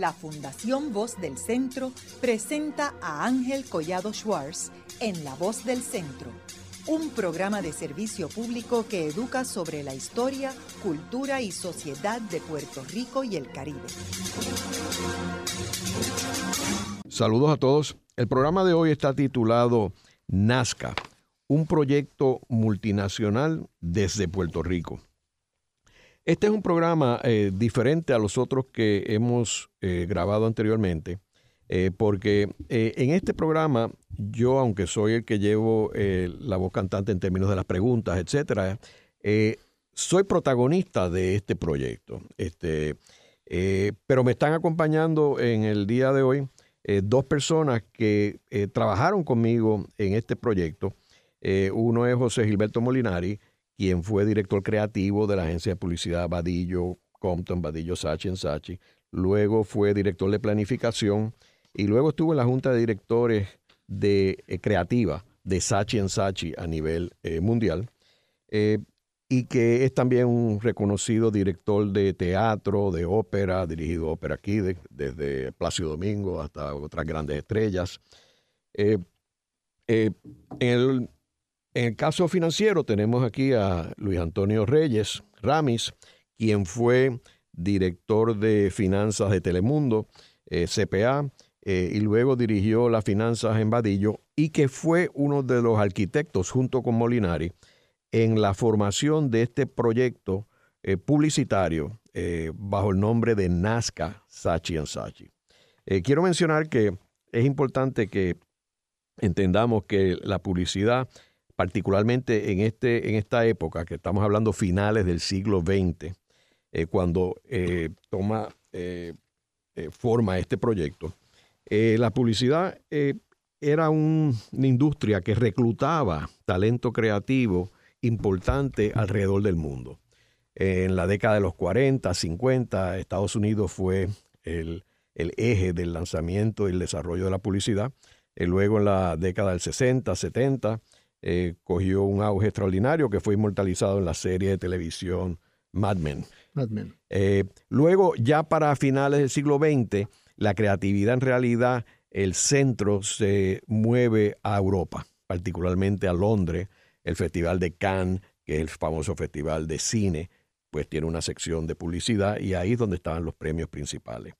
la Fundación Voz del Centro presenta a Ángel Collado Schwartz en La Voz del Centro, un programa de servicio público que educa sobre la historia, cultura y sociedad de Puerto Rico y el Caribe. Saludos a todos. El programa de hoy está titulado Nazca, un proyecto multinacional desde Puerto Rico. Este es un programa eh, diferente a los otros que hemos eh, grabado anteriormente, eh, porque en este programa yo, aunque soy el que llevo la voz cantante en términos de las preguntas, etcétera, soy protagonista de este proyecto. Este, pero me están acompañando en el día de hoy dos personas que trabajaron conmigo en este proyecto. uno es José Gilberto Molinari, quien fue director creativo de la agencia de publicidad Badillo Compton, Badillo Sachi en Sachi. Luego fue director de planificación y luego estuvo en la junta de directores de eh, creativa de Sachi en Sachi a nivel eh, mundial. Eh, y que es también un reconocido director de teatro, de ópera, ha dirigido ópera aquí desde Plácido Domingo hasta otras grandes estrellas. en el en el caso financiero tenemos aquí a Luis Antonio Reyes Ramis, quien fue director de finanzas de Telemundo, eh, CPA, eh, y luego dirigió las finanzas en Vadillo y que fue uno de los arquitectos junto con Molinari en la formación de este proyecto eh, publicitario bajo el nombre de Nazca Sachi Sachi. quiero mencionar que es importante que entendamos que la publicidad particularmente en, este, en esta época, que estamos hablando finales del siglo XX, eh, cuando eh, toma eh, forma este proyecto, la publicidad era una industria que reclutaba talento creativo importante alrededor del mundo. En la década de los 40, 50, Estados Unidos fue el, el eje del lanzamiento y el desarrollo de la publicidad. luego en la década del 60, 70, eh, cogió un auge extraordinario que fue inmortalizado en la serie de televisión Mad Men. Eh, luego, ya para finales del siglo XX, la creatividad en realidad, el centro se mueve a Europa, particularmente a Londres, el Festival de Cannes, que es el famoso festival de cine, pues tiene una sección de publicidad y ahí es donde estaban los premios principales.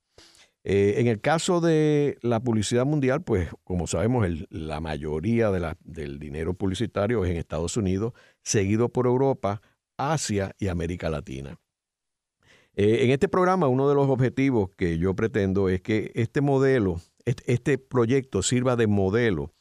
Eh, en el caso de la publicidad mundial, pues como sabemos, la mayoría del dinero publicitario es en Estados Unidos, seguido por Europa, Asia y América Latina. Eh, en este programa, uno de los objetivos que yo pretendo es que este modelo, este, proyecto sirva de modelo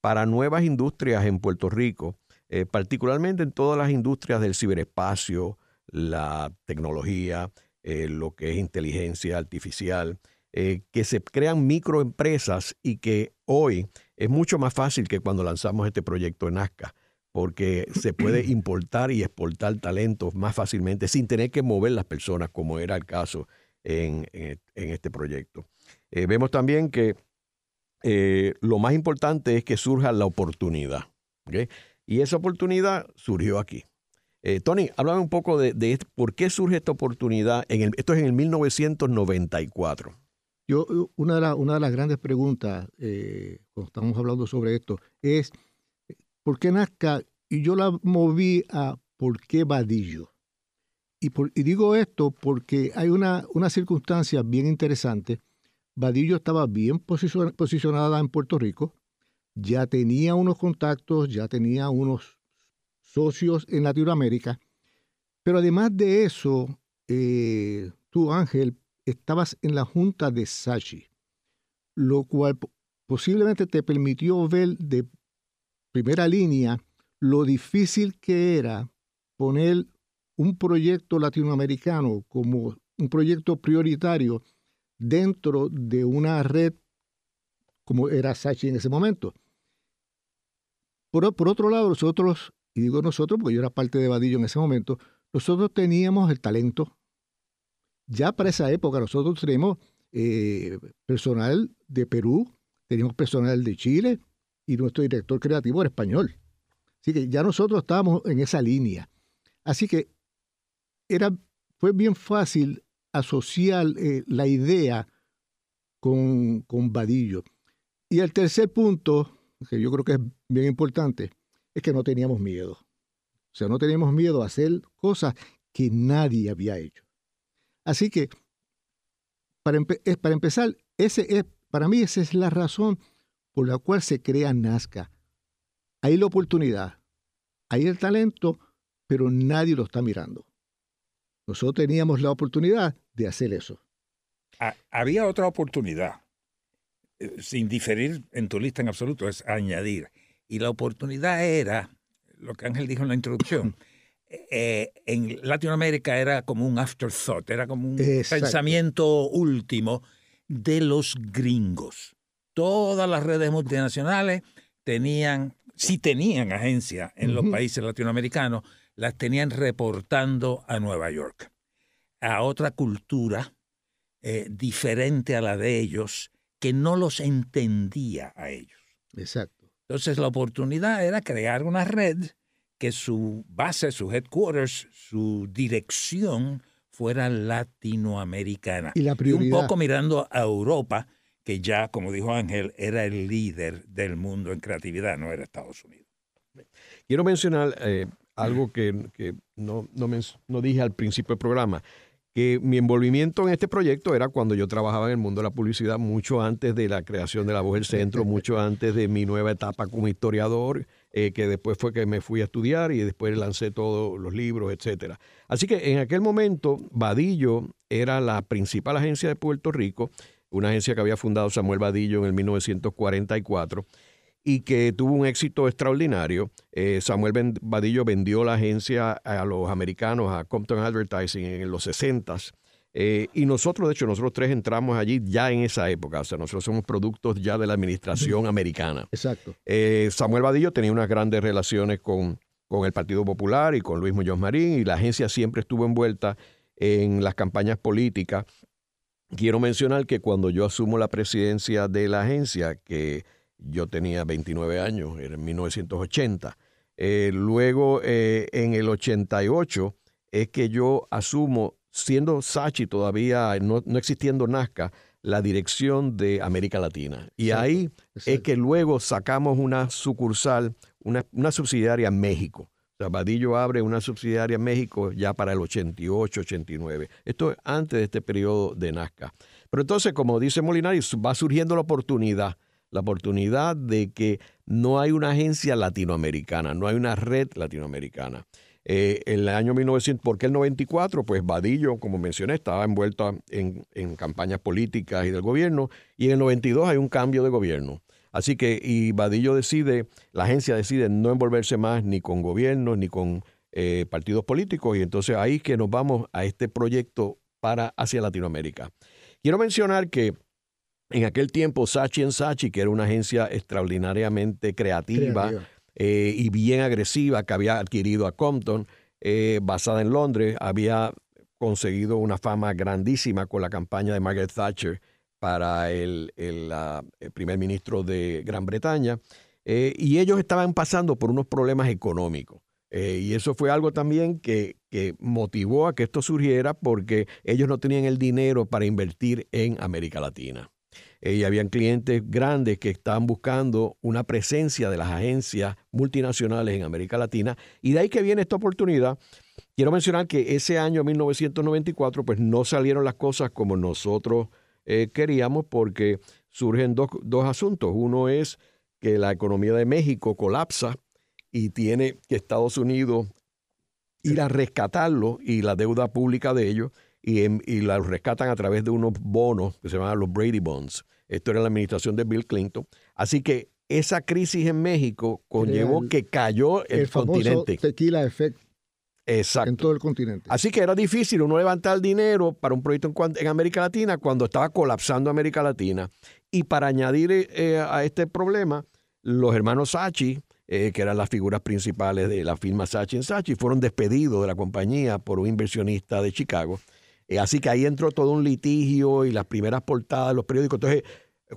para nuevas industrias en Puerto Rico, eh, particularmente en todas las industrias del ciberespacio, la tecnología, lo que es inteligencia artificial, eh, que se crean microempresas y que hoy es mucho más fácil que cuando lanzamos este proyecto en ASCA, porque se puede importar y exportar talentos más fácilmente sin tener que mover las personas, como era el caso en, este proyecto. Eh, vemos también que eh, lo más importante es que surja la oportunidad. Y esa oportunidad surgió aquí. Tony, háblame un poco de, por qué surge esta oportunidad. En el, esto es en el 1994. Yo, una de, la, una de las grandes preguntas eh, cuando estamos hablando sobre esto es, ¿por qué Nazca? Y yo la moví a ¿por qué Vadillo? Y, y digo esto porque hay una, una circunstancia bien interesante. Vadillo estaba bien posicionada en Puerto Rico, ya tenía unos contactos, ya tenía unos socios en Latinoamérica, pero además de eso, eh, tú, Ángel, estabas en la junta de Sachi, lo cual posiblemente te permitió ver de primera línea lo difícil que era poner un proyecto latinoamericano como un proyecto prioritario dentro de una red como era Sachi en ese momento. Por, por, otro lado, nosotros, y digo nosotros porque yo era parte de Vadillo en ese momento, nosotros teníamos el talento, ya para esa época nosotros tenemos eh, personal de Perú, teníamos personal de Chile y nuestro director creativo era español. Así que ya nosotros estábamos en esa línea. Así que era, fue bien fácil asociar eh, la idea con, con Vadillo. Y el tercer punto, que yo creo que es bien importante, es que no teníamos miedo. O sea, no teníamos miedo a hacer cosas que nadie había hecho. Así que, para, para empezar, ese es, para mí esa es la razón por la cual se crea Nazca. Hay la oportunidad, hay el talento, pero nadie lo está mirando. Nosotros teníamos la oportunidad de hacer eso. Había otra oportunidad, eh, sin diferir en tu lista en absoluto, es añadir. Y la oportunidad era, lo que Ángel dijo en la introducción, eh, en Latinoamérica era como un afterthought, era como un pensamiento último de los gringos. Todas las redes multinacionales tenían, si tenían agencia en los países latinoamericanos, las tenían reportando a Nueva York, a otra cultura eh, diferente a la de ellos, que no los entendía a ellos. Exacto. Entonces la oportunidad era crear una red que su base, su headquarters, su dirección fuera latinoamericana. Y la un poco mirando a Europa, que ya, como dijo Ángel, era el líder del mundo en creatividad, no era Estados Unidos. Quiero mencionar eh, algo que, no, no, dije al principio del programa, que mi envolvimiento en este proyecto era cuando yo trabajaba en el mundo de la publicidad, mucho antes de la creación de La Voz del Centro, mucho antes de mi nueva etapa como historiador, eh, que después fue que me fui a estudiar y después lancé todos los libros, etcétera. Así que en aquel momento, Vadillo era la principal agencia de Puerto Rico, una agencia que había fundado Samuel Vadillo en el 1944 y que tuvo un éxito extraordinario. Eh, Samuel Vadillo vendió la agencia a los americanos, a Compton Advertising en los 60 eh, y nosotros, de hecho, nosotros tres entramos allí ya en esa época. O sea, nosotros somos productos ya de la administración americana. Exacto. Eh, Samuel Vadillo tenía unas grandes relaciones con, con el Partido Popular y con Luis Muñoz Marín y la agencia siempre estuvo envuelta en las campañas políticas. Quiero mencionar que cuando yo asumo la presidencia de la agencia, que yo tenía 29 años, era en 1980. Eh, luego, eh, en el 88, es que yo asumo, siendo Sachi todavía, no, existiendo Nazca, la dirección de América Latina. Y ahí es que luego sacamos una sucursal, una, una subsidiaria en México. O abre una subsidiaria en México ya para el 88, 89. Esto es antes de este periodo de Nazca. Pero entonces, como dice Molinari, va surgiendo la oportunidad la oportunidad de que no hay una agencia latinoamericana, no hay una red latinoamericana. En eh, el año 1900, ¿por qué el 94? Pues Vadillo, como mencioné, estaba envuelto en, campañas políticas y del gobierno, y en el 92 hay un cambio de gobierno. Así que, y Vadillo decide, la agencia decide no envolverse más ni con gobiernos ni con eh, partidos políticos, y entonces ahí que nos vamos a este proyecto para hacia Latinoamérica. Quiero mencionar que en aquel tiempo, Sachi Sachi, que era una agencia extraordinariamente creativa, eh, y bien agresiva que había adquirido a Compton, eh, basada en Londres, había conseguido una fama grandísima con la campaña de Margaret Thatcher para el, primer ministro de Gran Bretaña. Eh, y ellos estaban pasando por unos problemas económicos. y eso fue algo también que, que, motivó a que esto surgiera porque ellos no tenían el dinero para invertir en América Latina y habían clientes grandes que estaban buscando una presencia de las agencias multinacionales en América Latina y de ahí que viene esta oportunidad. Quiero mencionar que ese año 1994 pues no salieron las cosas como nosotros eh, queríamos porque surgen dos, dos asuntos. Uno es que la economía de México colapsa y tiene que Estados Unidos ir a rescatarlo y la deuda pública de ellos y, y la rescatan a través de unos bonos que se llaman los Brady Bonds. Esto era la administración de Bill Clinton. Así que esa crisis en México conllevó que cayó el, el continente. Tequila effect. Exacto. En todo el continente. Así que era difícil uno levantar dinero para un proyecto en, América Latina cuando estaba colapsando América Latina. Y para añadir eh, a este problema, los hermanos Sachi, eh, que eran las figuras principales de la firma Sachi Sachi, fueron despedidos de la compañía por un inversionista de Chicago eh, así que ahí entró todo un litigio y las primeras portadas de los periódicos. Entonces,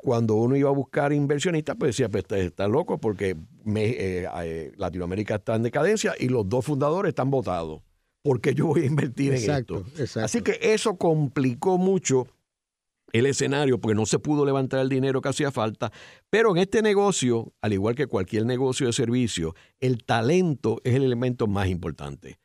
cuando uno iba a buscar inversionistas, pues decía, pues está loco porque eh, eh, Latinoamérica está en decadencia y los dos fundadores están votados. ¿Por qué yo voy a invertir en esto? Así que eso complicó mucho el escenario porque no se pudo levantar el dinero que hacía falta. Pero en este negocio, al igual que cualquier negocio de servicio, el talento es el elemento más importante.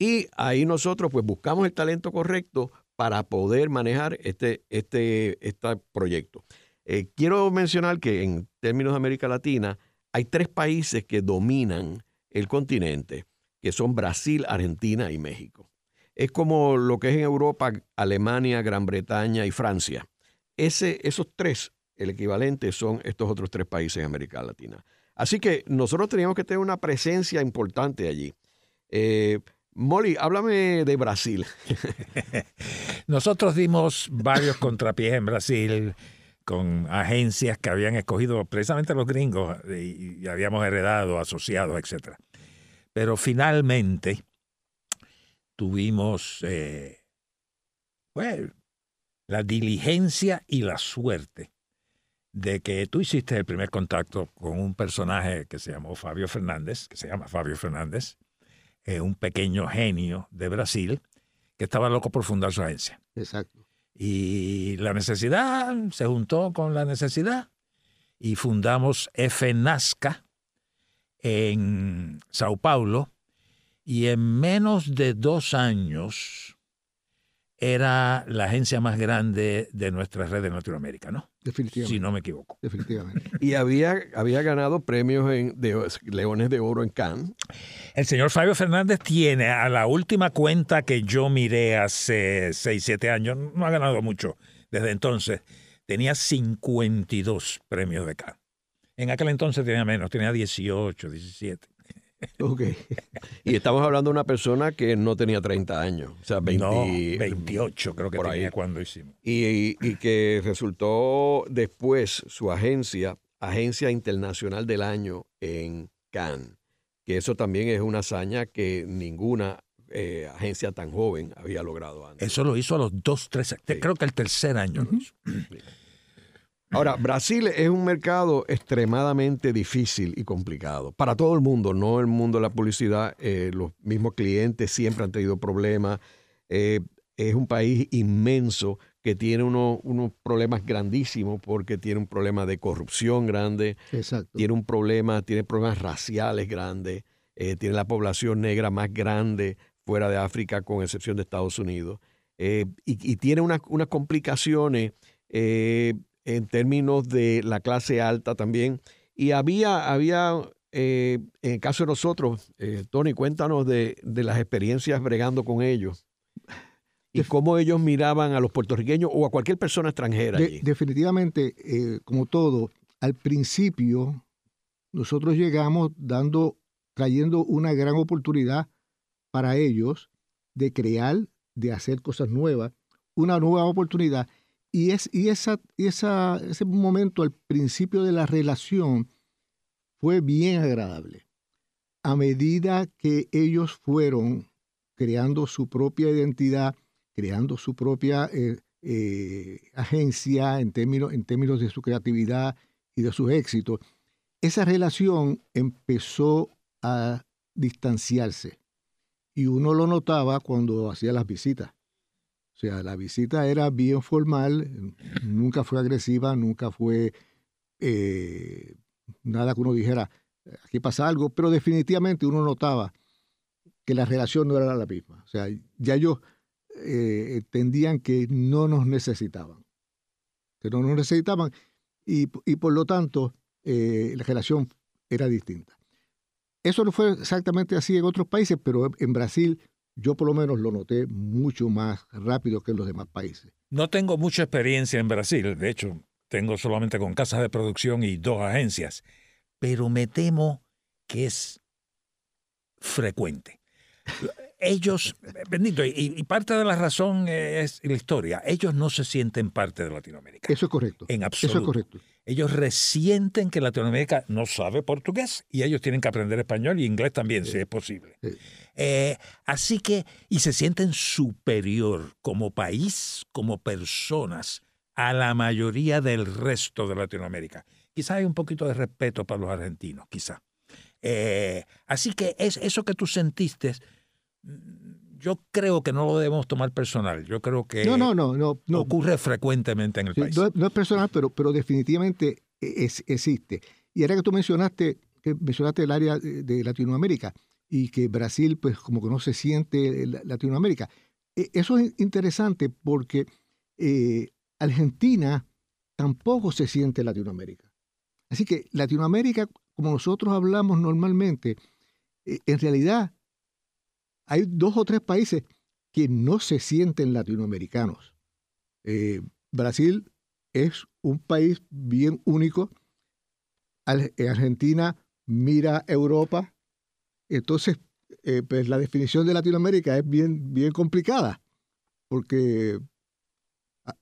Y ahí nosotros pues buscamos el talento correcto para poder manejar este, este, este proyecto. Eh, quiero mencionar que en términos de América Latina hay tres países que dominan el continente, que son Brasil, Argentina y México. Es como lo que es en Europa, Alemania, Gran Bretaña y Francia. Ese, esos tres, el equivalente son estos otros tres países en América Latina. Así que nosotros teníamos que tener una presencia importante allí. Eh, Molly, háblame de Brasil. Nosotros dimos varios contrapiés en Brasil con agencias que habían escogido precisamente los gringos y, habíamos heredado asociados, etc. Pero finalmente tuvimos eh, la diligencia y la suerte de que tú hiciste el primer contacto con un personaje que se llamó Fabio Fernández, que se llama Fabio Fernández, eh, un pequeño genio de Brasil, que estaba loco por fundar su agencia. Exacto. Y la necesidad se juntó con la necesidad y fundamos FNASCA en Sao Paulo y en menos de dos años era la agencia más grande de nuestra red de Latinoamérica, ¿no? Definitivamente. Si no me equivoco. Definitivamente. Y había, había ganado premios en, de Leones de Oro en Cannes. El señor Fabio Fernández tiene, a la última cuenta que yo miré hace 6, 7 años, no ha ganado mucho desde entonces, tenía 52 premios de Cannes. En aquel entonces tenía menos, tenía 18, 17. Ok. Y estamos hablando de una persona que no tenía 30 años, o sea, 28 creo que por tenía cuando hicimos. Y, y, que resultó después su agencia, Agencia Internacional del Año en Cannes, que eso también es una hazaña que ninguna eh, agencia tan joven había logrado antes. Eso lo hizo a los dos, tres, creo que el tercer año lo hizo. Ahora, Brasil es un mercado extremadamente difícil y complicado para todo el mundo, no el mundo de la publicidad. Eh, los mismos clientes siempre han tenido problemas. Eh, es un país inmenso que tiene unos problemas grandísimos porque tiene un problema de corrupción grande, tiene un problema, tiene problemas raciales grandes, eh, tiene la población negra más grande fuera de África, con excepción de Estados Unidos, y, tiene unas, unas complicaciones en términos de la clase alta también. Y había, había eh, en el caso de nosotros, eh, Tony, cuéntanos de, las experiencias bregando con ellos y cómo ellos miraban a los puertorriqueños o a cualquier persona extranjera. definitivamente, eh, como todo, al principio nosotros llegamos dando, trayendo una gran oportunidad para ellos de crear, de hacer cosas nuevas, una nueva oportunidad y, es, y, esa, esa, ese momento al principio de la relación fue bien agradable. A medida que ellos fueron creando su propia identidad, creando su propia eh, eh, agencia en términos, en términos de su creatividad y de sus éxitos, esa relación empezó a distanciarse. Y uno lo notaba cuando hacía las visitas. O sea, la visita era bien formal, nunca fue agresiva, nunca fue eh, nada que uno dijera, aquí pasa algo, pero definitivamente uno notaba que la relación no era la misma. O sea, ya ellos eh, entendían que no nos necesitaban, que no nos necesitaban y, por lo tanto eh, la relación era distinta. Eso no fue exactamente así en otros países, pero en Brasil yo por lo menos lo noté mucho más rápido que en los demás países. No tengo mucha experiencia en Brasil, de hecho, tengo solamente con casas de producción y dos agencias, pero me temo que es frecuente. Ellos, bendito, y, parte de la razón es la historia, ellos no se sienten parte de Latinoamérica. Eso es correcto. En absoluto. Eso es correcto. Ellos resienten que Latinoamérica no sabe portugués y ellos tienen que aprender español y inglés también, si es posible. Eh, así que, y se sienten superior como país, como personas, a la mayoría del resto de Latinoamérica. Quizá hay un poquito de respeto para los argentinos, quizá. Eh, así que es eso que tú sentiste, yo creo que no lo debemos tomar personal. Yo creo que no, no, no, no, no. ocurre frecuentemente en el país. No, es personal, pero, pero definitivamente es, existe. Y ahora que tú mencionaste, que mencionaste el área de Latinoamérica y que Brasil, pues como que no se siente Latinoamérica. E, eso es interesante porque eh, Argentina tampoco se siente Latinoamérica. Así que Latinoamérica, como nosotros hablamos normalmente, eh, en realidad hay dos o tres países que no se sienten latinoamericanos. Eh, Brasil es un país bien único. Argentina mira Europa. Entonces, eh, pues la definición de Latinoamérica es bien, bien complicada, porque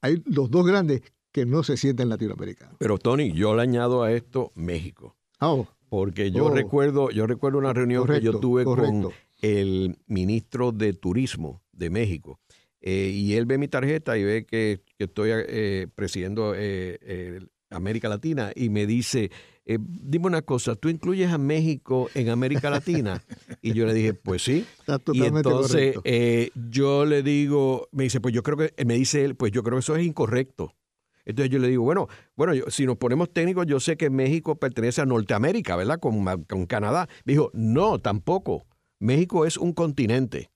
hay los dos grandes que no se sienten latinoamericanos. Pero Tony, yo le añado a esto México. Oh. Porque yo oh. recuerdo, yo recuerdo una reunión que yo tuve con el ministro de Turismo de México. Eh, y él ve mi tarjeta y ve que, estoy eh, presidiendo eh, América Latina y me dice, dime una cosa, ¿tú incluyes a México en América Latina? y yo le dije, pues sí. y entonces yo le digo, me dice, pues yo creo que, me dice él, pues yo creo que eso es incorrecto. Entonces yo le digo, bueno, bueno, si nos ponemos técnicos, yo sé que México pertenece a Norteamérica, ¿verdad? Con, con Canadá. Me dijo, no, tampoco. México es un continente.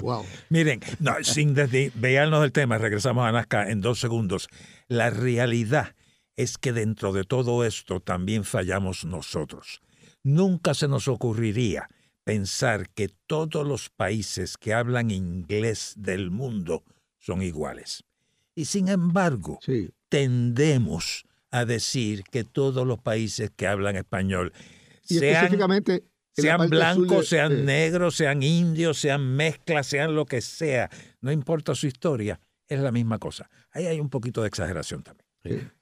Wow. Miren, no, sin desviarnos del tema, regresamos a Nazca en dos segundos. La realidad es que dentro de todo esto también fallamos nosotros. Nunca se nos ocurriría pensar que todos los países que hablan inglés del mundo son iguales. Y sin embargo, tendemos a decir que todos los países que hablan español, y específicamente sean blancos, sean negros, sean indios, sean mezclas, sean lo que sea, no importa su historia, es la misma cosa. Ahí hay un poquito de exageración también.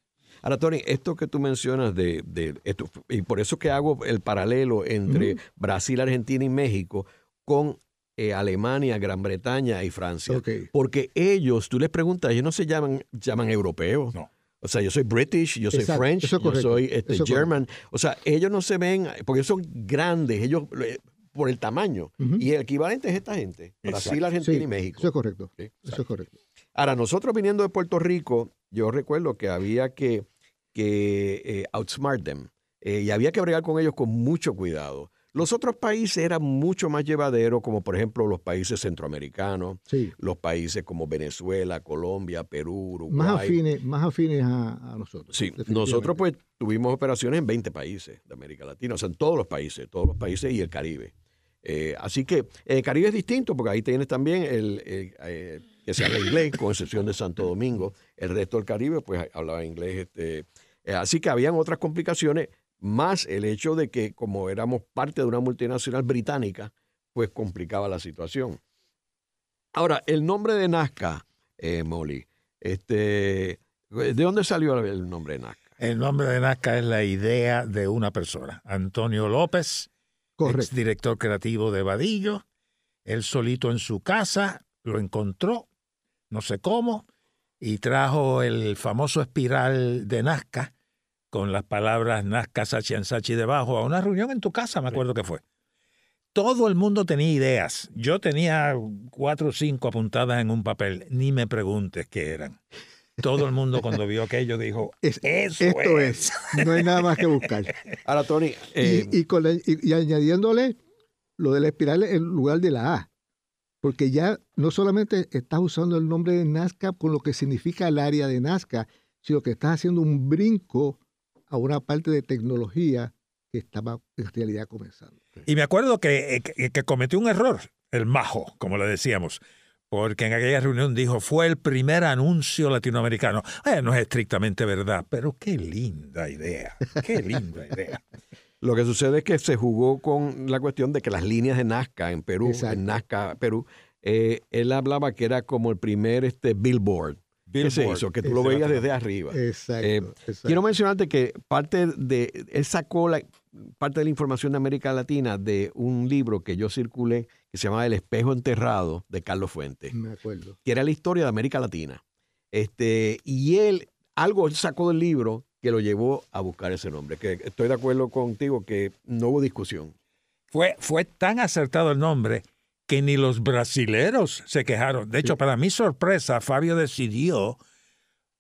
Ahora, Tony, esto que tú mencionas de, esto, y por eso que hago el paralelo entre Brasil, Argentina y México con eh, Alemania, Gran Bretaña y Francia. Porque ellos, tú les preguntas, ellos no se llaman, llaman europeos. No. O sea, yo soy British, yo soy French, yo soy este, German. O sea, ellos no se ven, porque son grandes, ellos eh, por el tamaño. Y el equivalente es esta gente, Brasil, Argentina y México. Eso es correcto. Eso es correcto. Ahora, nosotros viniendo de Puerto Rico, yo recuerdo que había que, que eh, outsmart them. Eh, y había que bregar con ellos con mucho cuidado. Los otros países eran mucho más llevaderos, como por ejemplo los países centroamericanos, los países como Venezuela, Colombia, Perú, Uruguay. Más afines, más afines a, nosotros. Sí, nosotros pues tuvimos operaciones en 20 países de América Latina, o sea, en todos los países, todos los países y el Caribe. Eh, así que el Caribe es distinto porque ahí tienes también el, eh, que se habla inglés, con excepción de Santo Domingo. El resto del Caribe pues hablaba inglés. Este, eh, así que habían otras complicaciones más el hecho de que como éramos parte de una multinacional británica, pues complicaba la situación. Ahora, el nombre de Nazca, eh, Molly, este, ¿de dónde salió el nombre de Nazca? El nombre de Nazca es la idea de una persona, Antonio López, ex director creativo de Vadillo. Él solito en su casa lo encontró, no sé cómo, y trajo el famoso espiral de Nazca, con las palabras Nazca Sachi Sachi debajo a una reunión en tu casa, me acuerdo que fue. Todo el mundo tenía ideas. Yo tenía cuatro o cinco apuntadas en un papel. Ni me preguntes qué eran. Todo el mundo cuando vio aquello dijo, Eso esto es. No hay nada más que buscar. Ahora, Tony. y, eh, y, añadiéndole lo de la espiral en lugar de la A. Porque ya no solamente estás usando el nombre de Nazca con lo que significa el área de Nazca, sino que estás haciendo un brinco a una parte de tecnología que estaba en realidad comenzando. Y me acuerdo que, que, cometió un error, el majo, como le decíamos, porque en aquella reunión dijo, fue el primer anuncio latinoamericano. Eh, no es estrictamente verdad, pero qué linda idea, qué linda idea. Lo que sucede es que se jugó con la cuestión de que las líneas de Nazca en Perú, en Nazca, Perú, eh, él hablaba que era como el primer este, billboard ¿Qué es eso? Que tú lo veías desde arriba. Eh, exacto, Quiero mencionarte que parte de, él sacó la, parte de la información de América Latina de un libro que yo circulé que se llama El espejo enterrado de Carlos Fuentes. Me acuerdo. Que era la historia de América Latina. Este, y él, algo sacó del libro que lo llevó a buscar ese nombre. Que estoy de acuerdo contigo que no hubo discusión. Fue, fue tan acertado el nombre que ni los brasileros se quejaron. De hecho, para mi sorpresa, Fabio decidió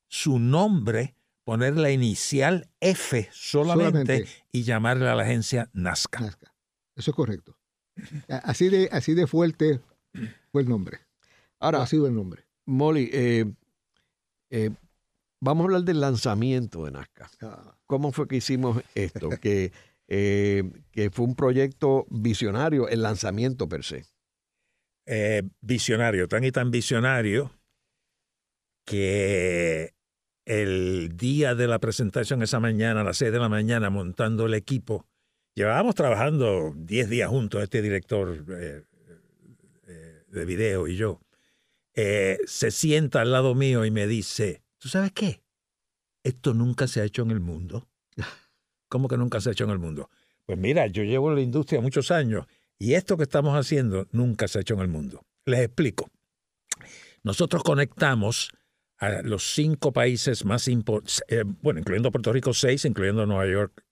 su nombre, poner la inicial F solamente, y llamarle a la agencia Nazca. Nazca. Eso es correcto. Así de, así de fuerte fue el nombre. Ahora, ha sido el nombre. Molly, eh, eh, vamos a hablar del lanzamiento de Nazca. Ah, ¿Cómo fue que hicimos esto? que, eh, que fue un proyecto visionario, el lanzamiento per se. Eh, visionario, tan y tan visionario que el día de la presentación esa mañana, a las 6 de la mañana, montando el equipo, llevábamos trabajando 10 días juntos, este director eh, eh, de video y yo, se sienta al lado mío y me dice, ¿tú sabes qué? Esto nunca se ha hecho en el mundo. ¿Cómo que nunca se ha hecho en el mundo? Pues mira, yo llevo en la industria muchos años y esto que estamos haciendo nunca se ha hecho en el mundo. Les explico. Nosotros conectamos a los cinco países más importantes, bueno, incluyendo Puerto Rico, seis, incluyendo Nueva York,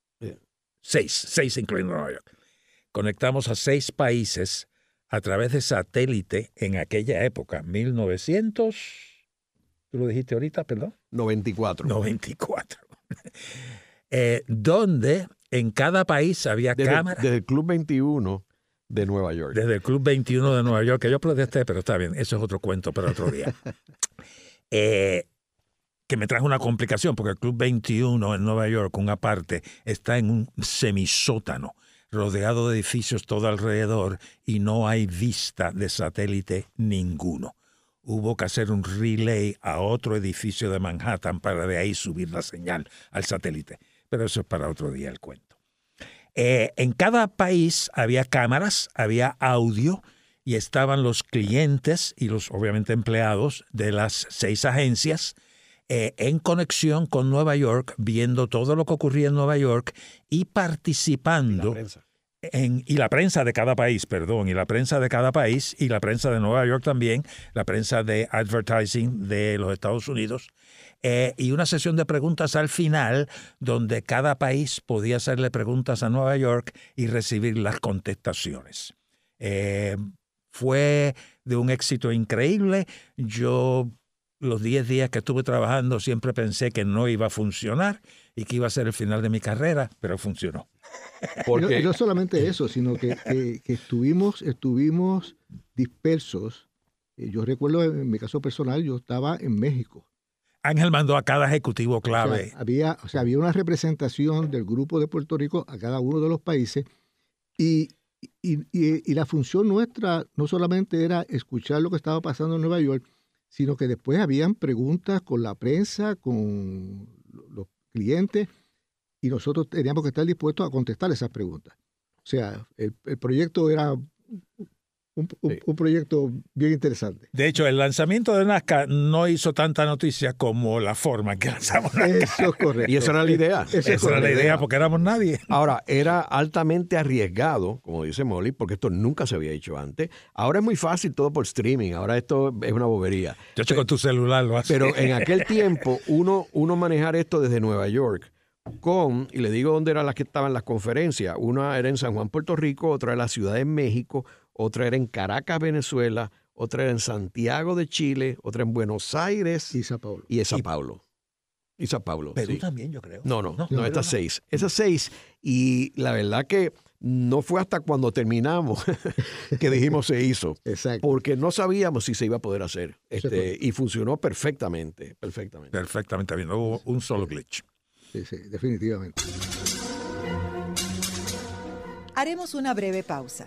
seis, seis incluyendo Nueva York. Conectamos a seis países a través de satélite en aquella época, 1900, tú lo dijiste ahorita, perdón. 94. 94. eh, donde en cada país había desde, cámaras. Desde el Club 21 de Nueva York. Desde el Club 21 de Nueva York, que yo protesté, pero está bien, eso es otro cuento para otro día. eh, que me trajo una complicación, porque el Club 21 en Nueva York, una parte, está en un semisótano, rodeado de edificios todo alrededor, y no hay vista de satélite ninguno. Hubo que hacer un relay a otro edificio de Manhattan para de ahí subir la señal al satélite. Pero eso es para otro día el cuento. Eh, en cada país había cámaras, había audio y estaban los clientes y los obviamente empleados de las seis agencias eh, en conexión con Nueva York, viendo todo lo que ocurría en Nueva York y participando. Y la prensa de cada país, perdón, y la prensa de cada país, y la prensa de Nueva York también, la prensa de advertising de los Estados Unidos, eh, y una sesión de preguntas al final donde cada país podía hacerle preguntas a Nueva York y recibir las contestaciones. Eh, fue de un éxito increíble. Yo los 10 días que estuve trabajando siempre pensé que no iba a funcionar y que iba a ser el final de mi carrera, pero funcionó. Porque, y no, no, solamente eso, sino que, que, que estuvimos, estuvimos dispersos. Eh, Yo recuerdo en mi caso personal, yo estaba en México. Ángel mandó a cada ejecutivo clave. O sea, había, o sea, había una representación del grupo de Puerto Rico a cada uno de los países y, y, y, y la función nuestra no solamente era escuchar lo que estaba pasando en Nueva York, sino que después habían preguntas con la prensa, con los clientes, y nosotros teníamos que estar dispuestos a contestar esas preguntas. O sea, el, el proyecto era un, un, Sí. un, proyecto bien interesante. De hecho, el lanzamiento de Nazca no hizo tanta noticia como la forma en que lanzamos Nazca. Eso es correcto. Y esa era la idea. Eso es Esa era la idea porque éramos nadie. Ahora, era altamente arriesgado, como dice Molly, porque esto nunca se había hecho antes. Ahora es muy fácil todo por streaming. Ahora esto es una bobería. Yo con tu celular lo hace. Pero en aquel tiempo, uno, uno manejar esto desde Nueva York con, y le digo dónde eran las que estaban las conferencias, una era en San Juan, Puerto Rico, otra en la Ciudad de México, otra era en Caracas, Venezuela, otra era en Santiago de Chile, otra en Buenos Aires Y Sao Paulo. y en Sao Y- Paulo. Y Sao Paulo. Perú sí. también, yo creo. No, no, no, no, estas no. seis. Esas seis. Y la verdad que no fue hasta cuando terminamos que dijimos se hizo. Exacto. Porque no sabíamos si se iba a poder hacer. Este, y funcionó perfectamente, perfectamente. Perfectamente bien. No hubo un solo glitch. Sí, sí, definitivamente. Haremos una breve pausa,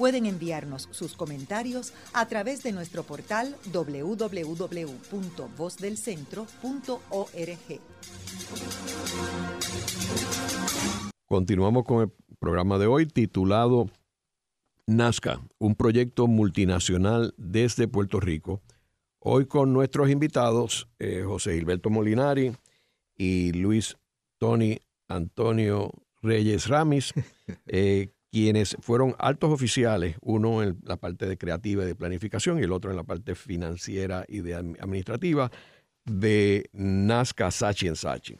Pueden enviarnos sus comentarios a través de nuestro portal www.vozdelcentro.org. Continuamos con el programa de hoy titulado Nazca, un proyecto multinacional desde Puerto Rico, Hoy con nuestros invitados, eh, José Gilberto Molinari y Luis Tony Antonio Reyes Ramis, eh, quienes fueron altos oficiales, uno en la parte de creativa y de planificación y el otro en la parte financiera y de administrativa de Nazca Sachi en Sachi.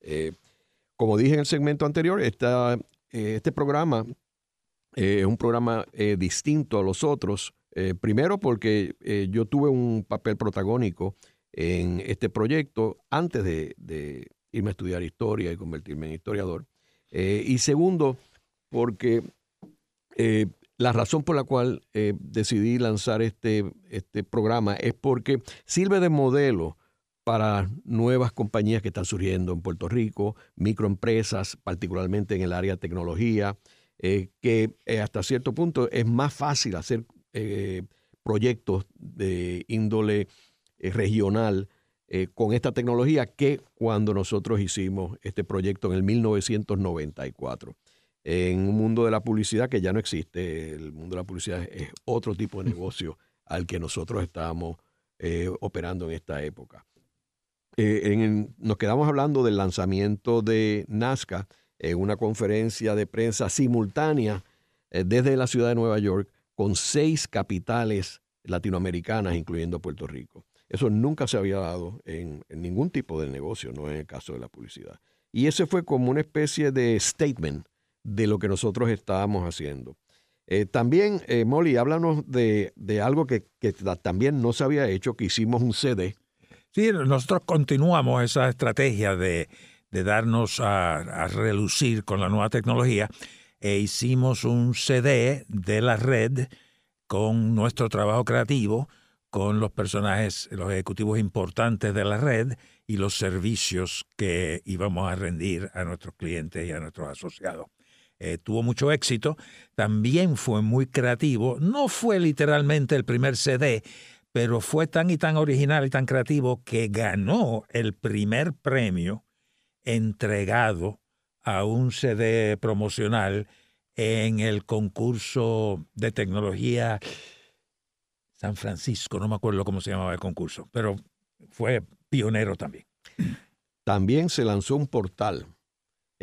Eh, como dije en el segmento anterior, esta, este programa es un programa distinto a los otros eh, primero porque eh, yo tuve un papel protagónico en este proyecto antes de, irme a estudiar historia y convertirme en historiador. Eh, y segundo, porque la razón por la cual decidí lanzar este, este programa es porque sirve de modelo para nuevas compañías que están surgiendo en Puerto Rico, microempresas, particularmente en el área de tecnología, que hasta cierto punto es más fácil hacer eh, proyectos de índole eh, regional eh, con esta tecnología que cuando nosotros hicimos este proyecto en el 1994. En un mundo de la publicidad que ya no existe, el mundo de la publicidad es otro tipo de negocio al que nosotros estábamos operando en esta época. nos quedamos hablando del lanzamiento de Nazca en una conferencia de prensa simultánea desde la ciudad de Nueva York con seis capitales latinoamericanas, incluyendo Puerto Rico. Eso nunca se había dado en, ningún tipo de negocio, no en el caso de la publicidad. Y ese fue como una especie de statement de lo que nosotros estábamos haciendo. Eh, también, eh, Molly, háblanos de, algo que, también no se había hecho, que hicimos un CD. Sí, nosotros continuamos esa estrategia de, darnos a, relucir con la nueva tecnología e hicimos un CD de la red con nuestro trabajo creativo, con los personajes, los ejecutivos importantes de la red y los servicios que íbamos a rendir a nuestros clientes y a nuestros asociados. Eh, tuvo mucho éxito, también fue muy creativo, no fue literalmente el primer CD, pero fue tan y tan original y tan creativo que ganó el primer premio entregado a un CD promocional en el concurso de tecnología San Francisco, no me acuerdo cómo se llamaba el concurso, pero fue pionero también. También se lanzó un portal.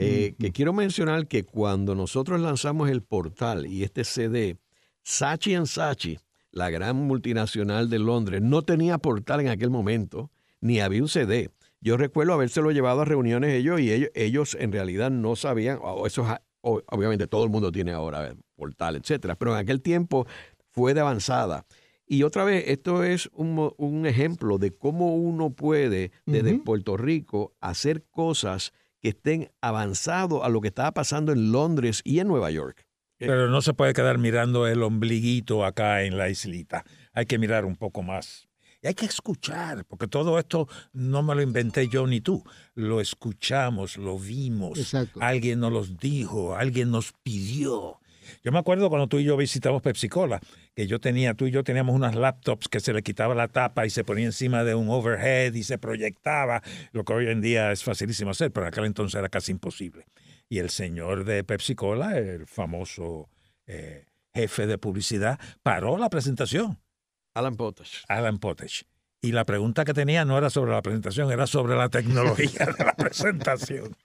Eh, que quiero mencionar que cuando nosotros lanzamos el portal y este CD, Sachi Sachi, la gran multinacional de Londres, no tenía portal en aquel momento, ni había un CD. Yo recuerdo habérselo llevado a reuniones ellos y ellos, ellos en realidad no sabían, o eso obviamente todo el mundo tiene ahora portal, etcétera, pero en aquel tiempo fue de avanzada. Y otra vez, esto es un, ejemplo de cómo uno puede, desde Puerto Rico, hacer cosas que estén avanzados a lo que estaba pasando en Londres y en Nueva York. Pero no se puede quedar mirando el ombliguito acá en la islita. Hay que mirar un poco más y hay que escuchar, porque todo esto no me lo inventé yo ni tú. Lo escuchamos, lo vimos. Alguien nos lo dijo, alguien nos pidió. Yo me acuerdo cuando tú y yo visitamos Pepsi Cola, que yo tenía, tú y yo teníamos unas laptops que se le quitaba la tapa y se ponía encima de un overhead y se proyectaba, lo que hoy en día es facilísimo hacer, pero en aquel entonces era casi imposible. Y el señor de Pepsi Cola, el famoso eh, jefe de publicidad, paró la presentación Alan Potash. Alan Potash. Y la pregunta que tenía no era sobre la presentación, era sobre la tecnología de la presentación.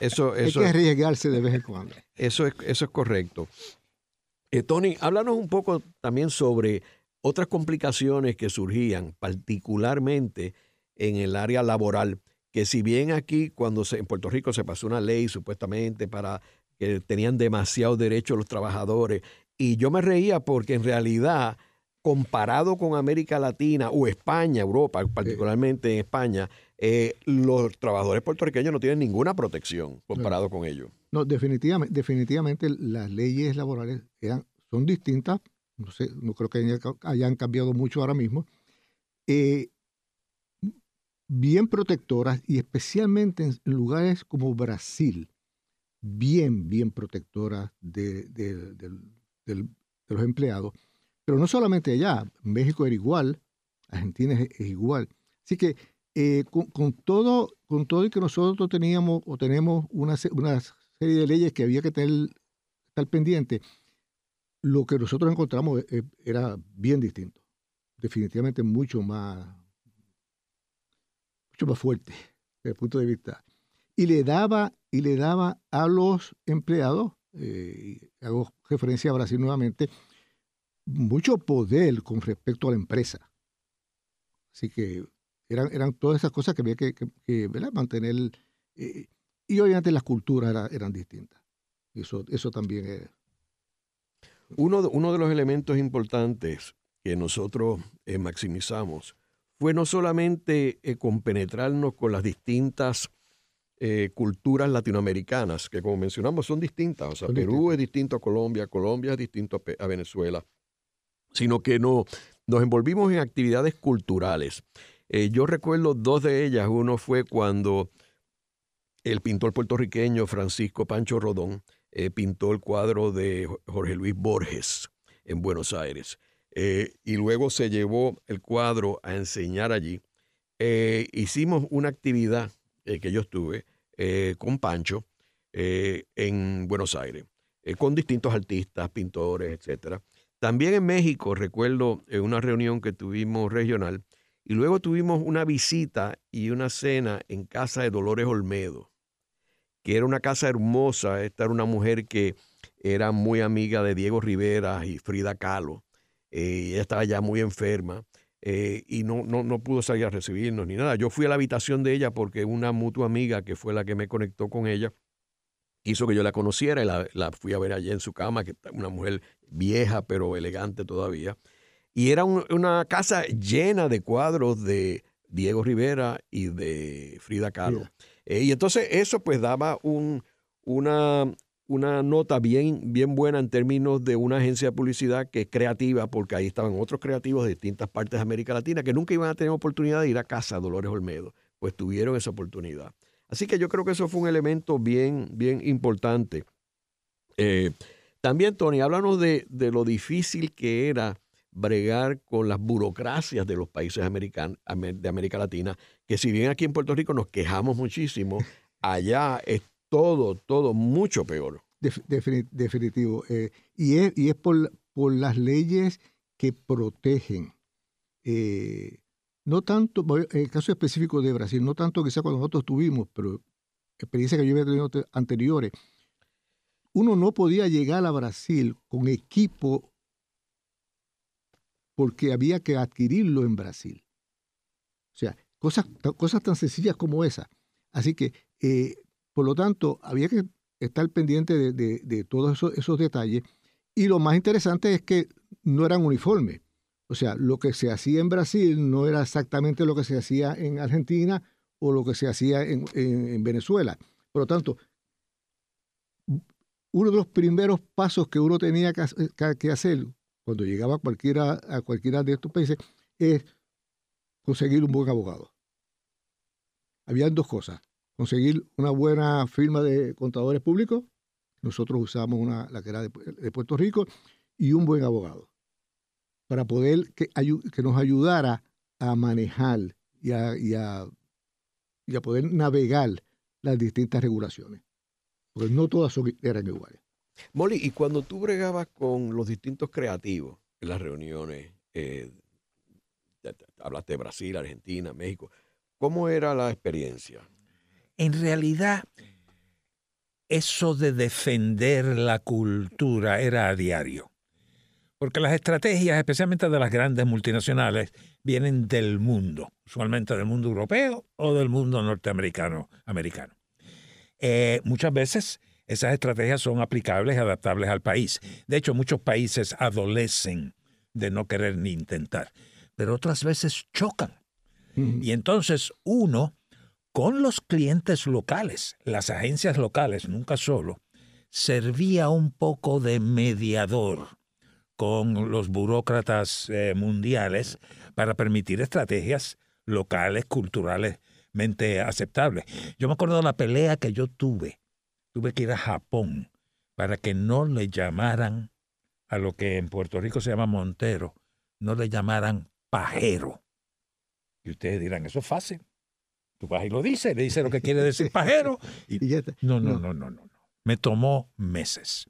Eso, eso, Hay que arriesgarse de vez en cuando. Eso es, eso es correcto. Eh, Tony, háblanos un poco también sobre otras complicaciones que surgían, particularmente en el área laboral, que si bien aquí cuando se, en Puerto Rico se pasó una ley supuestamente para que tenían demasiados derechos los trabajadores, y yo me reía porque en realidad comparado con América Latina o España, Europa, particularmente en España, eh, los trabajadores puertorriqueños no tienen ninguna protección comparado con ellos. No, definitivamente, definitivamente las leyes laborales son distintas, no sé, no creo que hayan cambiado mucho ahora mismo, eh, bien protectoras y especialmente en lugares como Brasil, bien, bien protectoras de los empleados pero no solamente allá, México era igual, Argentina es, igual. Así que eh, con, todo, con todo y que nosotros teníamos o tenemos una, una serie de leyes que había que tener, estar pendiente, lo que nosotros encontramos eh, era bien distinto, definitivamente mucho más, mucho más fuerte desde el punto de vista. Y le daba, y le daba a los empleados, eh, hago referencia a Brasil nuevamente, mucho poder con respecto a la empresa. Así que eran, eran todas esas cosas que había que, mantener. Eh, y obviamente las culturas eran distintas. Eso, eso también es. Uno, uno de los elementos importantes que nosotros eh, maximizamos fue no solamente eh, compenetrarnos con las distintas culturas latinoamericanas, que como mencionamos son distintas. O sea, Perú es distinto a Colombia, Colombia es distinto a, Venezuela, sino que no, nos envolvimos en actividades culturales. Eh, yo recuerdo dos de ellas. Uno fue cuando el pintor puertorriqueño Francisco Pancho Rodón eh, pintó el cuadro de Jorge Luis Borges en Buenos Aires. Eh, y luego se llevó el cuadro a enseñar allí. hicimos una actividad que yo estuve con Pancho en Buenos Aires, con distintos artistas, pintores, etc. También en México, recuerdo en una reunión que tuvimos regional, y luego tuvimos una visita y una cena en casa de Dolores Olmedo, que era una casa hermosa. Esta era una mujer que era muy amiga de Diego Rivera y Frida Kahlo. Eh, ella estaba ya muy enferma eh, y no, no, no pudo salir a recibirnos ni nada. Yo fui a la habitación de ella porque una mutua amiga que fue la que me conectó con ella hizo que yo la conociera y la, la fui a ver allí en su cama, que una mujer vieja pero elegante todavía. Y era una casa llena de cuadros de Diego Rivera y de Frida Kahlo. Eh, y entonces eso pues daba un, una, una nota bien, bien buena en términos de una agencia de publicidad que es creativa, porque ahí estaban otros creativos de distintas partes de América Latina que nunca iban a tener oportunidad de ir a casa Dolores Olmedo, pues tuvieron esa oportunidad. Así que yo creo que eso fue un elemento bien, bien importante. Eh, también, Tony, háblanos de, de lo difícil que era bregar con las burocracias de los países americanos, de América Latina, que si bien aquí en Puerto Rico nos quejamos muchísimo, allá es todo, todo mucho peor. definitivo. Eh, y, es, y es por, por las leyes que protegen. Eh, no tanto, en el caso específico de Brasil, no tanto quizá cuando nosotros tuvimos, pero experiencia que yo había tenido anteriores, uno no podía llegar a Brasil con equipo porque había que adquirirlo en Brasil. O sea, cosas, cosas tan sencillas como esa. Así que, eh, por lo tanto, había que estar pendiente de, todos esos, esos, detalles. Y lo más interesante es que no eran uniformes. O sea, lo que se hacía en Brasil no era exactamente lo que se hacía en Argentina o lo que se hacía en, en Venezuela. Por lo tanto, uno de los primeros pasos que uno tenía que hacer cuando llegaba a cualquiera, a cualquiera de estos países es conseguir un buen abogado. Habían dos cosas. Conseguir una buena firma de contadores públicos, nosotros usamos una, la que era de, Puerto Rico, y un buen abogado, para poder que, que nos ayudara a manejar y a, y a, y a poder navegar las distintas regulaciones. Porque no todas son, eran iguales. Molly, y cuando tú bregabas con los distintos creativos en las reuniones, eh, hablaste de Brasil, Argentina, México, ¿cómo era la experiencia? En realidad, eso de defender la cultura era a diario. Porque las estrategias, especialmente de las grandes multinacionales, vienen del mundo, usualmente del mundo europeo o del mundo norteamericano. Americano. Eh, muchas veces esas estrategias son aplicables y adaptables al país. De hecho, muchos países adolecen de no querer ni intentar, pero otras veces chocan. Y entonces uno, con los clientes locales, las agencias locales, nunca solo, servía un poco de mediador con los burócratas eh, mundiales para permitir estrategias locales, culturalmente aceptables. Yo me acuerdo de la pelea que yo tuve tuve que ir a Japón para que no le llamaran a lo que en Puerto Rico se llama Montero, no le llamaran pajero. Y ustedes dirán, eso es fácil. Tú vas y lo dices, le dices lo que quiere decir pajero. Y, no, no, no, no, no, no. Me tomó meses.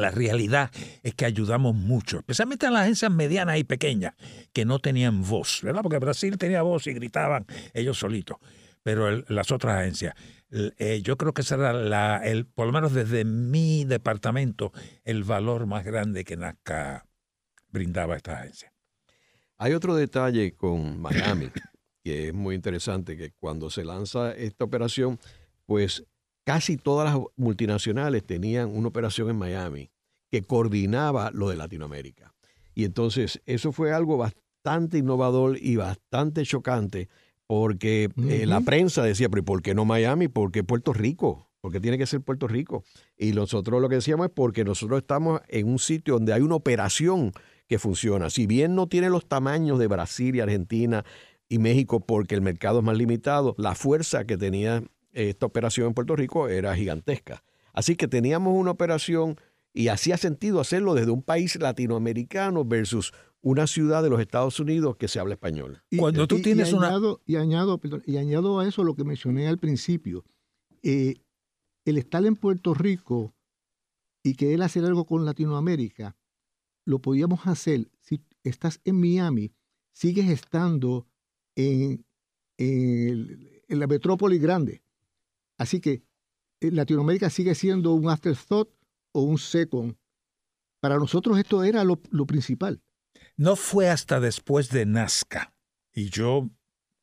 La realidad es que ayudamos mucho, especialmente a las agencias medianas y pequeñas que no tenían voz, ¿verdad? Porque Brasil tenía voz y gritaban ellos solitos, pero las otras agencias. Eh, yo creo que ese era, la, el, por lo menos desde mi departamento, el valor más grande que Nazca brindaba a esta agencia. Hay otro detalle con Miami que es muy interesante, que cuando se lanza esta operación, pues casi todas las multinacionales tenían una operación en Miami que coordinaba lo de Latinoamérica. Y entonces eso fue algo bastante innovador y bastante chocante porque eh, la prensa decía, pero ¿por qué no Miami? ¿Por qué Puerto Rico? Porque tiene que ser Puerto Rico. Y nosotros lo que decíamos es porque nosotros estamos en un sitio donde hay una operación que funciona. Si bien no tiene los tamaños de Brasil y Argentina y México porque el mercado es más limitado, la fuerza que tenía esta operación en Puerto Rico era gigantesca. Así que teníamos una operación y hacía sentido hacerlo desde un país latinoamericano versus una ciudad de los Estados Unidos que se habla español. Y, Cuando tú tienes una... Añado, y, añado, y añado a eso lo que mencioné al principio. Eh, el estar en Puerto Rico y querer hacer algo con Latinoamérica, lo podíamos hacer si estás en Miami, sigues estando en, la metrópoli grande. Así que eh, Latinoamérica sigue siendo un afterthought o un second. Para nosotros esto era lo, principal. No fue hasta después de Nazca, y yo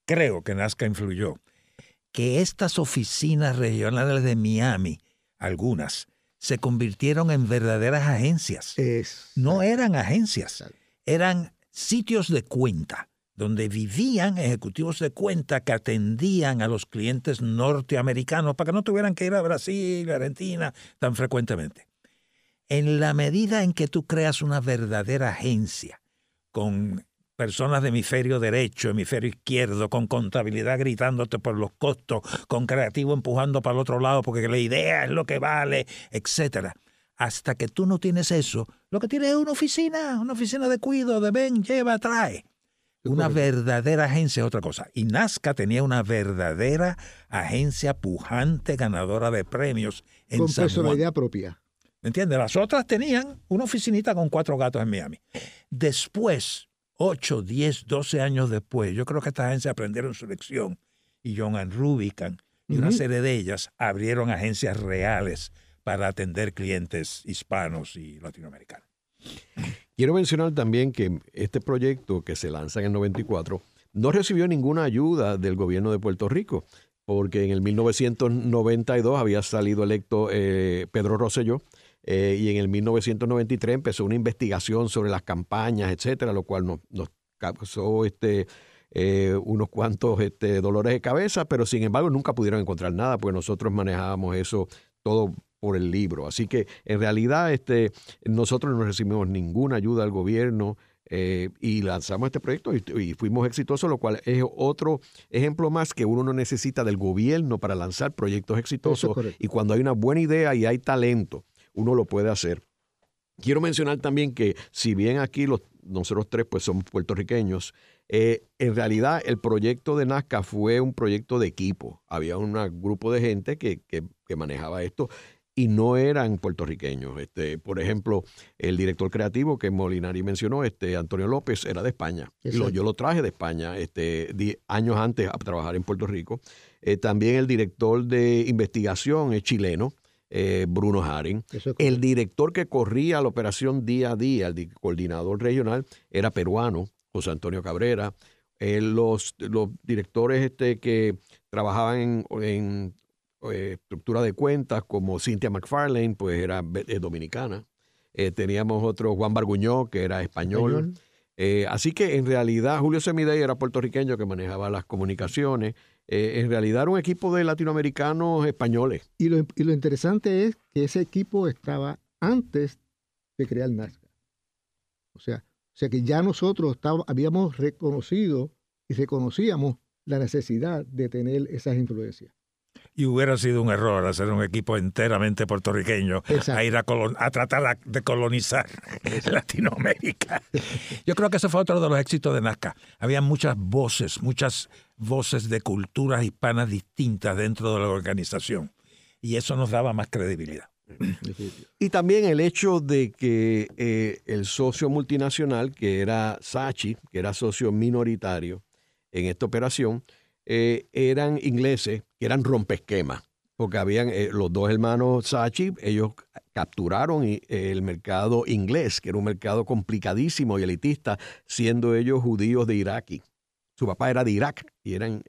creo que Nazca influyó, que estas oficinas regionales de Miami, algunas, se convirtieron en verdaderas agencias. No eran agencias, eran sitios de cuenta donde vivían ejecutivos de cuenta que atendían a los clientes norteamericanos para que no tuvieran que ir a Brasil, Argentina tan frecuentemente. En la medida en que tú creas una verdadera agencia con personas de hemisferio derecho, hemisferio izquierdo, con contabilidad gritándote por los costos, con creativo empujando para el otro lado porque la idea es lo que vale, etcétera. Hasta que tú no tienes eso, lo que tienes es una oficina, una oficina de cuido, de ven, lleva, trae. Una verdadera agencia es otra cosa. Y Nazca tenía una verdadera agencia pujante, ganadora de premios en Con personalidad propia. ¿Me entiendes? Las otras tenían una oficinita con cuatro gatos en Miami. Después, 8, 10, 12 años después, yo creo que esta agencia aprendieron su lección y John and y una serie de ellas abrieron agencias reales para atender clientes hispanos y latinoamericanos. Quiero mencionar también que este proyecto que se lanza en el 94 no recibió ninguna ayuda del gobierno de Puerto Rico, porque en el 1992 había salido electo eh, Pedro Rosselló eh, y en el 1993 empezó una investigación sobre las campañas, etcétera, lo cual nos, causó este, eh, unos cuantos este, dolores de cabeza, pero sin embargo nunca pudieron encontrar nada, porque nosotros manejábamos eso todo por el libro. Así que en realidad este, nosotros no recibimos ninguna ayuda del gobierno eh, y lanzamos este proyecto y, fuimos exitosos, lo cual es otro ejemplo más que uno no necesita del gobierno para lanzar proyectos exitosos. y cuando hay una buena idea y hay talento, uno lo puede hacer. Quiero mencionar también que si bien aquí los, nosotros tres pues somos puertorriqueños, eh, en realidad el proyecto de Nazca fue un proyecto de equipo. Había un grupo de gente que, que, que manejaba esto y no eran puertorriqueños. Este, por ejemplo, el director creativo que Molinari mencionó, este, Antonio López, era de España. yo lo traje de España este, años antes a trabajar en Puerto Rico. Eh, también el director de investigación es chileno. Eh, Bruno Haring. el director que corría la operación día a día, el coordinador regional, era peruano, José Antonio Cabrera. Eh, los, los directores este, que trabajaban en eh, estructura de cuentas como Cynthia McFarlane, pues era dominicana. Eh, teníamos otro Juan Barguñó, que era español. Eh, así que en realidad Julio Semidey era puertorriqueño que manejaba las comunicaciones. en realidad era un equipo de latinoamericanos españoles. Y lo, y lo interesante es que ese equipo estaba antes de crear NASCAR. O sea, o sea que ya nosotros habíamos reconocido y reconocíamos la necesidad de tener esas influencias y hubiera sido un error hacer un equipo enteramente puertorriqueño a ir a, a tratar de colonizar Latinoamérica. Yo creo que ese fue otro de los éxitos de Nazca. Había muchas voces, muchas voces de culturas hispanas distintas dentro de la organización y eso nos daba más credibilidad. Y también el hecho de que eh, el socio multinacional, que era Sachi, que era socio minoritario en esta operación, eh, eran ingleses, que eran rompesquemas, porque habían eh, los dos hermanos Sachi, ellos capturaron el mercado inglés, que era un mercado complicadísimo y elitista, siendo ellos judíos de Irak. Su papá era de Irak y eran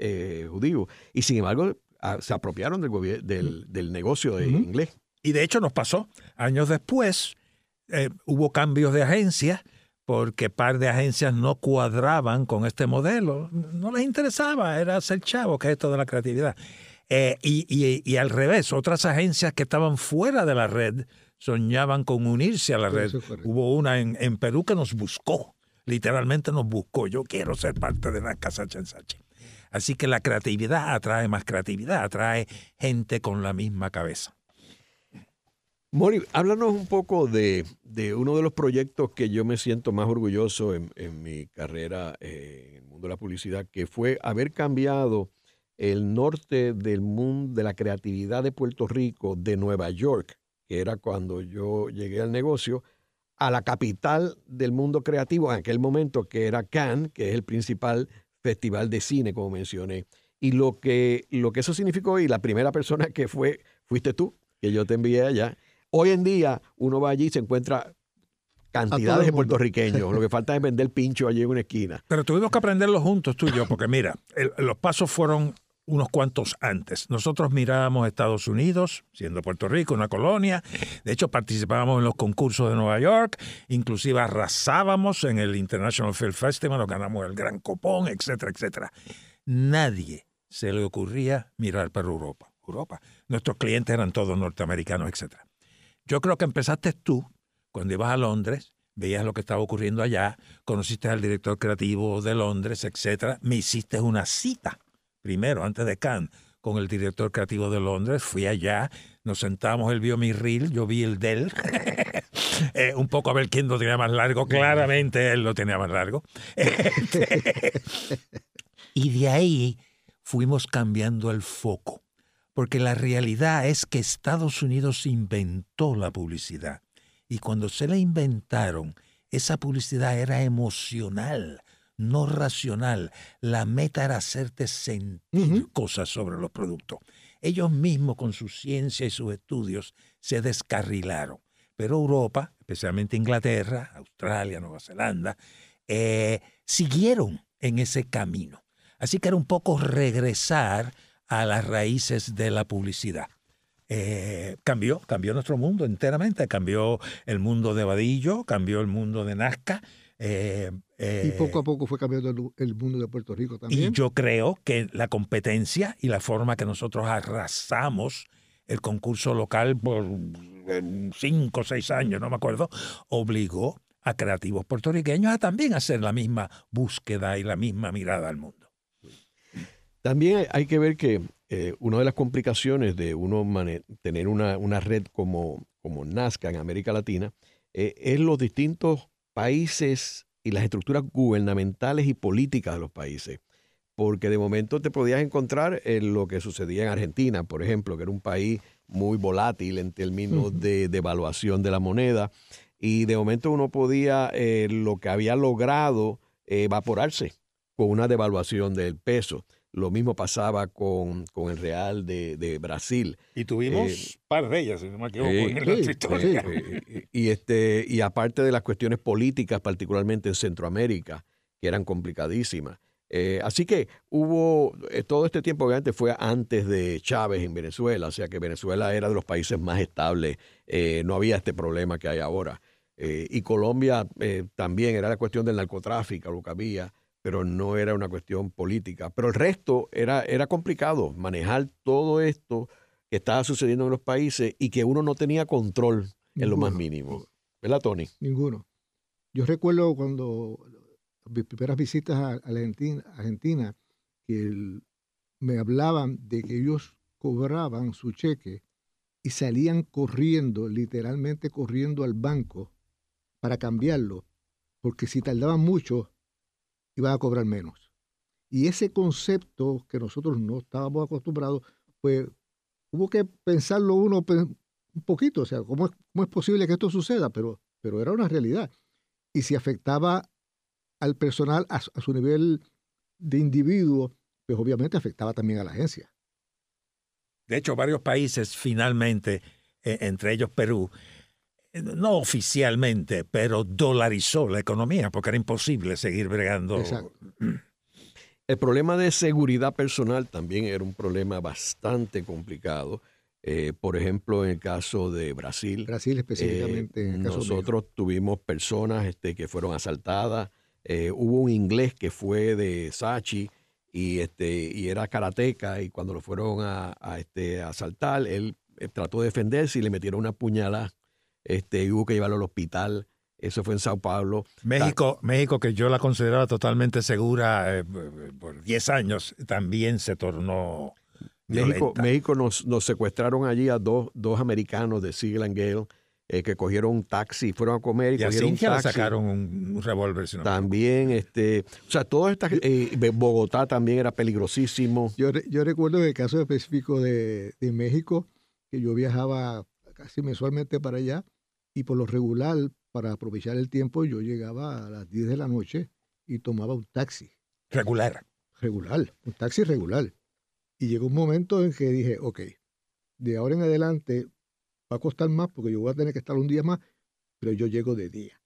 judíos. Y sin embargo, ah, se apropiaron del, del, del negocio de inglés. Y de hecho nos pasó. Años después eh, hubo cambios de agencias porque par de agencias no cuadraban con este modelo. No les interesaba, era ser chavo, que es esto de la creatividad. Eh, y, al revés, otras agencias que estaban fuera de la red soñaban con unirse a la red. Hubo una en, en, Perú que nos buscó, literalmente nos buscó. Yo quiero ser parte de la Casa Chensachi. Así que la creatividad atrae más creatividad, atrae gente con la misma cabeza. Mori, háblanos un poco de, uno de los proyectos que yo me siento más orgulloso en, mi carrera eh, en el mundo de la publicidad, que fue haber cambiado el norte del mundo de la creatividad de Puerto Rico, de Nueva York, que era cuando yo llegué al negocio, a la capital del mundo creativo en aquel momento, que era Cannes, que es el principal festival de cine, como mencioné. Y lo que, lo que eso significó, y la primera persona que fue, fuiste tú, que yo te envié allá, Hoy en día uno va allí y se encuentra cantidades de puertorriqueños. Lo que falta es vender pincho allí en una esquina. Pero tuvimos que aprenderlo juntos tú y yo, porque mira, los pasos fueron unos cuantos antes. Nosotros mirábamos Estados Unidos, siendo Puerto Rico una colonia. De hecho, participábamos en los concursos de Nueva York, inclusive arrasábamos en el International Film Festival, nos ganamos el Gran Copón, etcétera, etcétera. Nadie se le ocurría mirar para Europa. Europa. Nuestros clientes eran todos norteamericanos, etcétera. Yo creo que empezaste tú cuando ibas a Londres, veías lo que estaba ocurriendo allá, conociste al director creativo de Londres, etcétera. Me hiciste una cita primero, antes de Cannes, con el director creativo de Londres. Fui allá, nos sentamos, él vio mi reel, yo vi el de él. Eh, un poco a ver quién lo tenía más largo. Claramente él lo tenía más largo. y de ahí fuimos cambiando el foco porque la realidad es que Estados Unidos inventó la publicidad. Y cuando se la inventaron, esa publicidad era emocional, no racional. La meta era hacerte sentir cosas sobre los productos. Ellos mismos, con su ciencia y sus estudios, se descarrilaron. Pero Europa, especialmente Inglaterra, Australia, Nueva Zelanda, eh, siguieron en ese camino. Así que era un poco regresar a las raíces de la publicidad. Eh, cambió, cambió nuestro mundo enteramente, cambió el mundo de Vadillo, cambió el mundo de Nazca. Eh, y poco a poco fue cambiando el mundo de Puerto Rico también. Y yo creo que la competencia y la forma que nosotros arrasamos el concurso local por cinco o seis años, no me acuerdo, obligó a creativos puertorriqueños a también hacer la misma búsqueda y la misma mirada al mundo. También hay que ver que eh, una de las complicaciones de uno tener una, red como, como Nazca en América Latina eh, es los distintos países y las estructuras gubernamentales y políticas de los países. Porque de momento te podías encontrar en lo que sucedía en Argentina, por ejemplo, que era un país muy volátil en términos de devaluación de, la moneda. Y de momento uno podía, eh, lo que había logrado, evaporarse con una devaluación del peso. Lo mismo pasaba con, con el Real de, de, Brasil. Y tuvimos eh, par de ellas, si no me equivoco, en la historia. y, este, y aparte de las cuestiones políticas, particularmente en Centroamérica, que eran complicadísimas. Eh, así que hubo, eh, todo este tiempo obviamente fue antes de Chávez en Venezuela, o sea que Venezuela era de los países más estables, no había este problema que hay ahora. y Colombia también era la cuestión del narcotráfico, lo que había pero no era una cuestión política. Pero el resto era, era complicado, manejar todo esto que estaba sucediendo en los países y que uno no tenía control en lo más mínimo. ¿Verdad, Tony? Ninguno. Yo recuerdo cuando mis primeras visitas a Argentina, Argentina que me hablaban de que ellos cobraban su cheque y salían corriendo, literalmente corriendo al banco para cambiarlo, porque si tardaban mucho, iban a cobrar menos. Y ese concepto que nosotros no estábamos acostumbrados, pues hubo que pensarlo uno un poquito, o sea, ¿cómo es, cómo es posible que esto suceda? Pero, pero era una realidad. Y si afectaba al personal a, su nivel de individuo, pues obviamente afectaba también a la agencia. De hecho, varios países finalmente, e, entre ellos Perú, no oficialmente, pero dolarizó la economía porque era imposible seguir bregando. El problema de seguridad personal también era un problema bastante complicado. Eh, por ejemplo, en el caso de Brasil. Brasil específicamente. Eh, nosotros tuvimos personas este, que fueron asaltadas. hubo un inglés que fue de Sachi y, este, y era karateca y cuando lo fueron a, a este, asaltar, él trató de defenderse y le metieron una puñalada este, hubo que llevarlo al hospital. Eso fue en Sao Paulo. México, México que yo la consideraba totalmente segura eh, por 10 años, también se tornó. México, México nos, nos, secuestraron allí a dos, dos americanos de Siegel and Gale eh, que cogieron un taxi, fueron a comer y, y cogieron un taxi. sacaron un, revólver. también, este, o sea, todas estas, eh, Bogotá también era peligrosísimo. Yo, yo recuerdo el caso específico de, de México, que yo viajaba casi mensualmente para allá y por lo regular, para aprovechar el tiempo, yo llegaba a las 10 de la noche y tomaba un taxi. Regular. Regular, un taxi regular. Y llegó un momento en que dije, ok, de ahora en adelante va a costar más porque yo voy a tener que estar un día más, pero yo llego de día.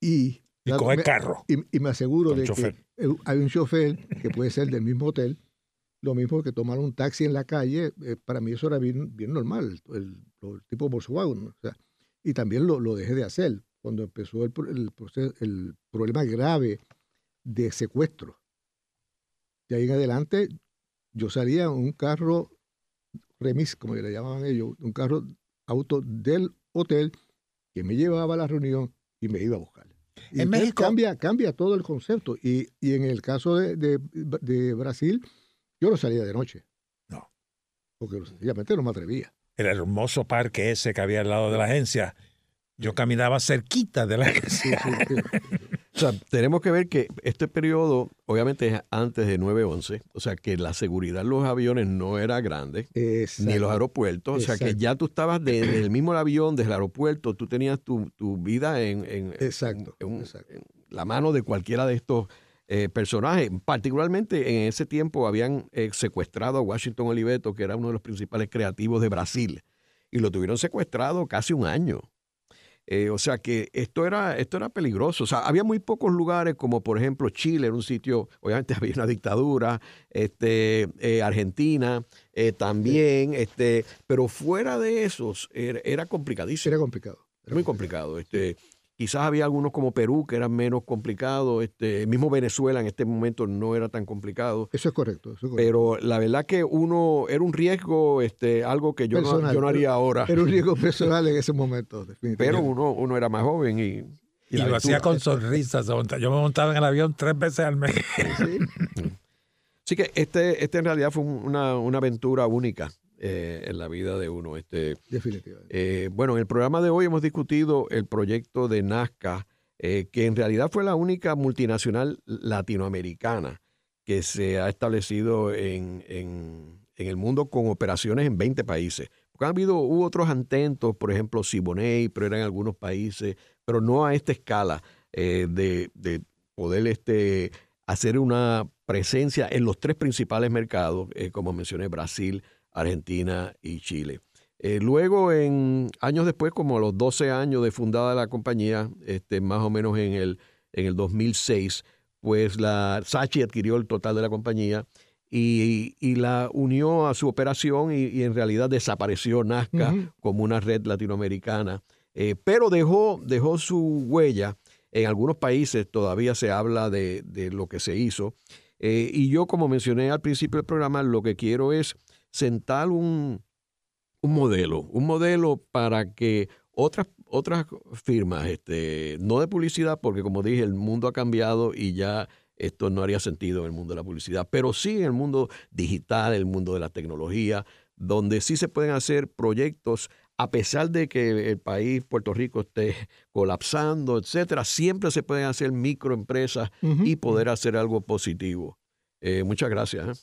Y, y coge carro. Y, me aseguro de que hay un chofer que puede ser del mismo hotel, lo mismo que tomar un taxi en la calle, eh, para mí eso era bien, bien normal, el, tipo Volkswagen. O sea, y también lo, lo, dejé de hacer cuando empezó el, el, el problema grave de secuestro. De ahí en adelante, yo salía en un carro remis, como le llamaban ellos, un carro auto del hotel que me llevaba a la reunión y me iba a buscar. Y en México cambia, cambia todo el concepto. Y, y en el caso de, de, de Brasil, yo no salía de noche. No. Porque sencillamente no me atrevía. El hermoso parque ese que había al lado de la agencia, yo caminaba cerquita de la agencia. o sea, tenemos que ver que este periodo, obviamente, es antes de 9-11, o sea, que la seguridad en los aviones no era grande, ni los aeropuertos, o sea, que ya tú estabas desde el mismo avión, desde el aeropuerto, tú tenías tu, vida en, en, exacto, en la mano de cualquiera de estos eh, personajes. Particularmente en ese tiempo habían eh, secuestrado a Washington Oliveto, que era uno de los principales creativos de Brasil, y lo tuvieron secuestrado casi un año. Eh, o sea que esto era, esto era peligroso. O sea, había muy pocos lugares, como por ejemplo Chile, era un sitio, obviamente había una dictadura, este, Argentina también, este, pero fuera de esos era, era complicadísimo. Era complicado. Era muy complicado. Este, Quizás había algunos como Perú que eran menos complicados. Este, mismo Venezuela en este momento no era tan complicado. Eso es correcto. Pero la verdad que uno era un riesgo, este, algo que yo, no, yo no haría ahora. Era un riesgo personal en ese momento, definitivamente. Pero uno, uno era más joven y. Y, lo hacía con sonrisas. Yo me montaba en el avión tres veces al mes. Así que este, este en realidad fue una, una aventura única. Eh, en la vida de uno. Este, Definitivamente. Eh, bueno, en el programa de hoy hemos discutido el proyecto de Nazca, eh, que en realidad fue la única multinacional latinoamericana que se ha establecido en, en, el mundo con operaciones en 20 países. Porque han habido, hubo otros intentos, por ejemplo, Siboney, pero eran en algunos países, pero no a esta escala de, de, poder este, hacer una presencia en los tres principales mercados, como mencioné, Brasil, Argentina y Chile. Eh, luego, en años después, como a los 12 años de fundada la compañía, este, más o menos en el, en el 2006, pues la Sachi adquirió el total de la compañía y, la unió a su operación y, en realidad desapareció Nazca como una red latinoamericana, eh, pero dejó, dejó su huella. En algunos países todavía se habla de, lo que se hizo. Eh, y yo, como mencioné al principio del programa, lo que quiero es sentar un, un modelo, un modelo para que otras, otras firmas, este, no de publicidad, porque como dije, el mundo ha cambiado y ya esto no haría sentido en el mundo de la publicidad, pero sí en el mundo digital, el mundo de la tecnología, donde sí se pueden hacer proyectos a pesar de que el país, Puerto Rico, esté colapsando, etcétera, siempre se pueden hacer microempresas y poder hacer algo positivo. Eh, muchas gracias.